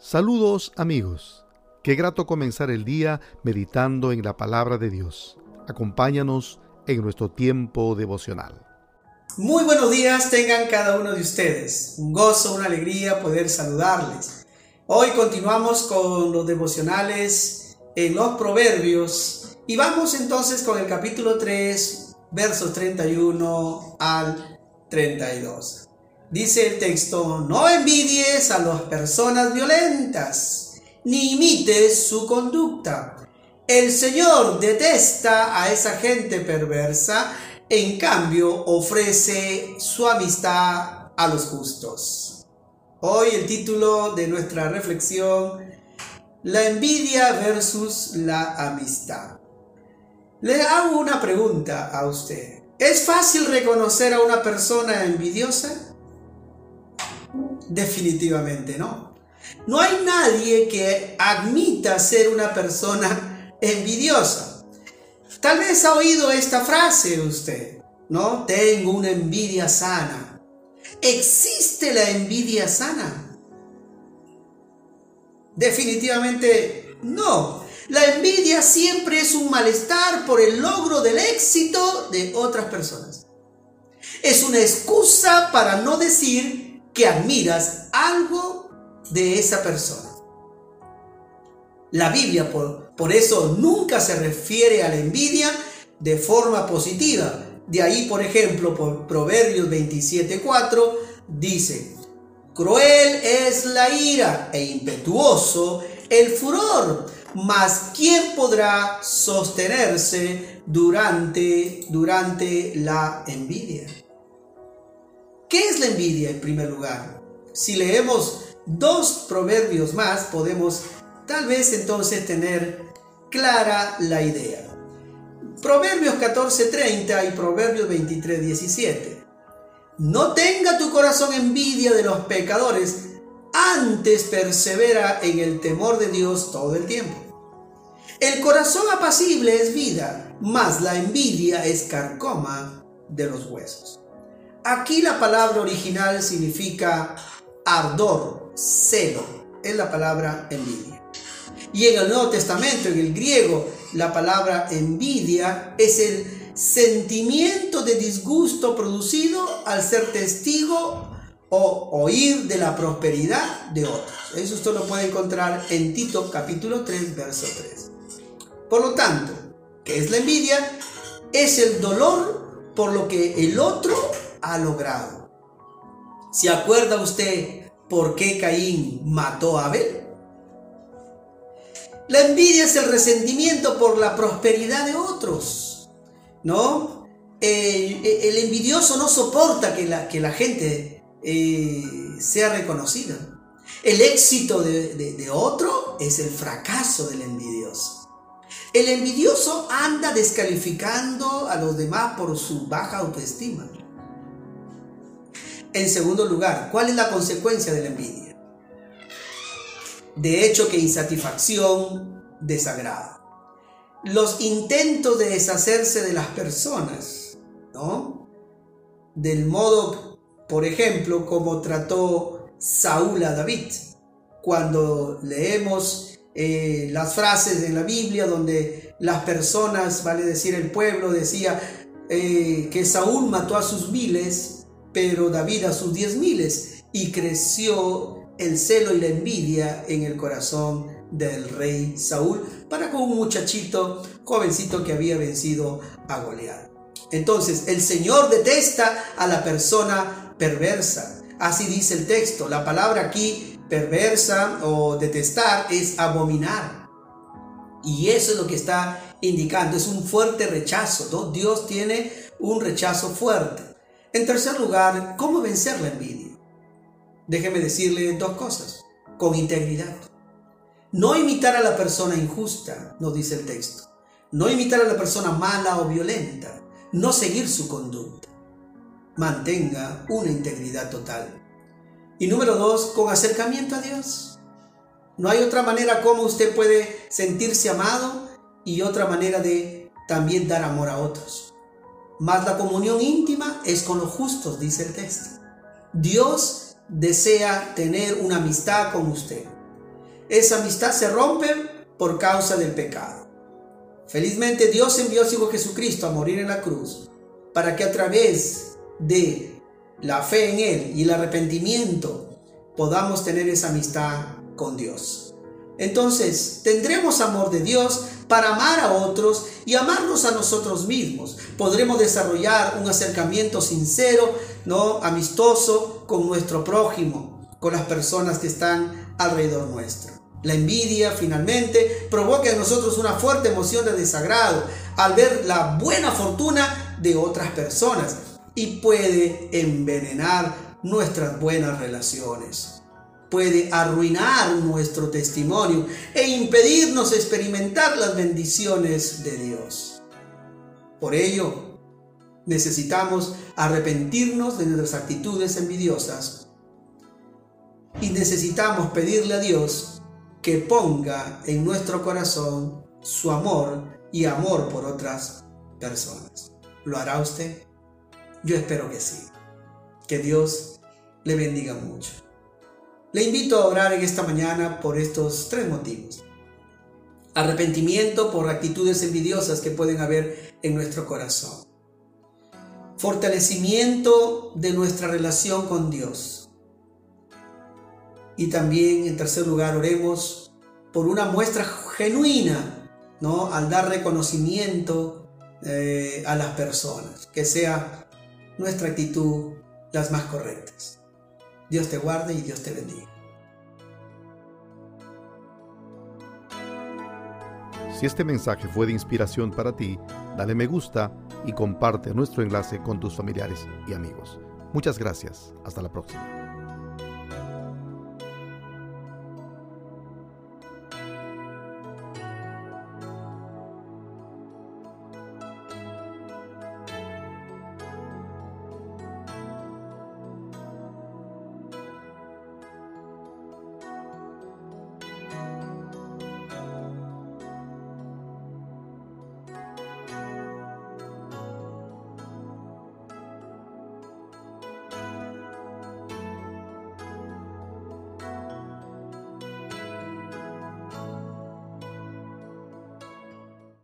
Saludos amigos. Qué grato comenzar el día meditando en la palabra de Dios. Acompáñanos en nuestro tiempo devocional. Muy buenos días tengan cada uno de ustedes. Un gozo, una alegría poder saludarles. Hoy continuamos con los devocionales en los proverbios y vamos entonces con el capítulo 3, versos 31 al 32. Dice el texto, no envidies a las personas violentas, ni imites su conducta. El Señor detesta a esa gente perversa, en cambio ofrece su amistad a los justos. Hoy el título de nuestra reflexión, la envidia versus la amistad. Le hago una pregunta a usted. ¿Es fácil reconocer a una persona envidiosa? Definitivamente no. No hay nadie que admita ser una persona envidiosa. Tal vez ha oído esta frase usted, ¿no? Tengo una envidia sana. ¿Existe la envidia sana? Definitivamente no. La envidia siempre es un malestar por el logro del éxito de otras personas. Es una excusa para no decir que admiras algo de esa persona. La Biblia por, por eso nunca se refiere a la envidia de forma positiva. De ahí, por ejemplo, por Proverbios 27.4 dice, cruel es la ira e impetuoso el furor, mas ¿quién podrá sostenerse durante, durante la envidia? ¿Qué es la envidia en primer lugar? Si leemos dos proverbios más, podemos tal vez entonces tener clara la idea. Proverbios 14:30 y Proverbios 23:17. No tenga tu corazón envidia de los pecadores, antes persevera en el temor de Dios todo el tiempo. El corazón apacible es vida, mas la envidia es carcoma de los huesos. Aquí la palabra original significa ardor, celo, es la palabra envidia. Y en el Nuevo Testamento, en el griego, la palabra envidia es el sentimiento de disgusto producido al ser testigo o oír de la prosperidad de otros. Eso usted lo puede encontrar en Tito capítulo 3, verso 3. Por lo tanto, ¿qué es la envidia? Es el dolor por lo que el otro ha logrado. ¿Se acuerda usted por qué Caín mató a Abel? La envidia es el resentimiento por la prosperidad de otros, ¿no? El, envidioso no soporta que la, que la gente eh, sea reconocida. El éxito de, de otro es el fracaso del envidioso. El envidioso anda descalificando a los demás por su baja autoestima. En segundo lugar, ¿cuál es la consecuencia de la envidia? De hecho que insatisfacción, desagrado. Los intentos de deshacerse de las personas, ¿no? Del modo, por ejemplo, como trató Saúl a David. Cuando leemos eh, las frases de la Biblia donde las personas, vale decir el pueblo, decía eh, que Saúl mató a sus miles pero David a sus diez miles, y creció el celo y la envidia en el corazón del rey Saúl para con un muchachito jovencito que había vencido a Goliat. Entonces, el Señor detesta a la persona perversa. Así dice el texto. La palabra aquí, perversa o detestar, es abominar. Y eso es lo que está indicando. Es un fuerte rechazo. Dios tiene un rechazo fuerte. En tercer lugar, ¿cómo vencer la envidia? Déjeme decirle dos cosas. Con integridad. No imitar a la persona injusta, nos dice el texto. No imitar a la persona mala o violenta. No seguir su conducta. Mantenga una integridad total. Y número dos, con acercamiento a Dios. No hay otra manera como usted puede sentirse amado y otra manera de también dar amor a otros. Mas la comunión íntima es con los justos, dice el texto. Dios desea tener una amistad con usted. esa amistad se rompe por causa del pecado. Felizmente Dios envió a su Hijo Jesucristo a morir en la cruz para que a través de la fe en Él y el arrepentimiento podamos tener esa amistad con Dios. Entonces tendremos amor de Dios para amar a otros y amarnos a nosotros mismos. Podremos desarrollar un acercamiento sincero, no amistoso con nuestro prójimo, con las personas que están alrededor nuestro. La envidia finalmente provoca en nosotros una fuerte emoción de desagrado al ver la buena fortuna de otras personas y puede envenenar nuestras buenas relaciones. Puede arruinar nuestro testimonio e impedirnos experimentar las bendiciones de Dios. Por ello, necesitamos arrepentirnos de nuestras actitudes envidiosas y necesitamos pedirle a Dios que ponga en nuestro corazón su amor y amor por otras personas. ¿Lo hará usted? Yo espero que sí. Que Dios le bendiga mucho. Le invito a orar en esta mañana por estos tres motivos. Arrepentimiento por actitudes envidiosas que pueden haber en nuestro corazón. Fortalecimiento de nuestra relación con Dios. Y también, en tercer lugar, oremos por una muestra genuina, ¿no? Al dar reconocimiento eh, a las personas, que sea nuestra actitud las más correctas. Dios te guarde y Dios te bendiga. Si este mensaje fue de inspiración para ti, dale me gusta y comparte nuestro enlace con tus familiares y amigos. Muchas gracias. Hasta la próxima.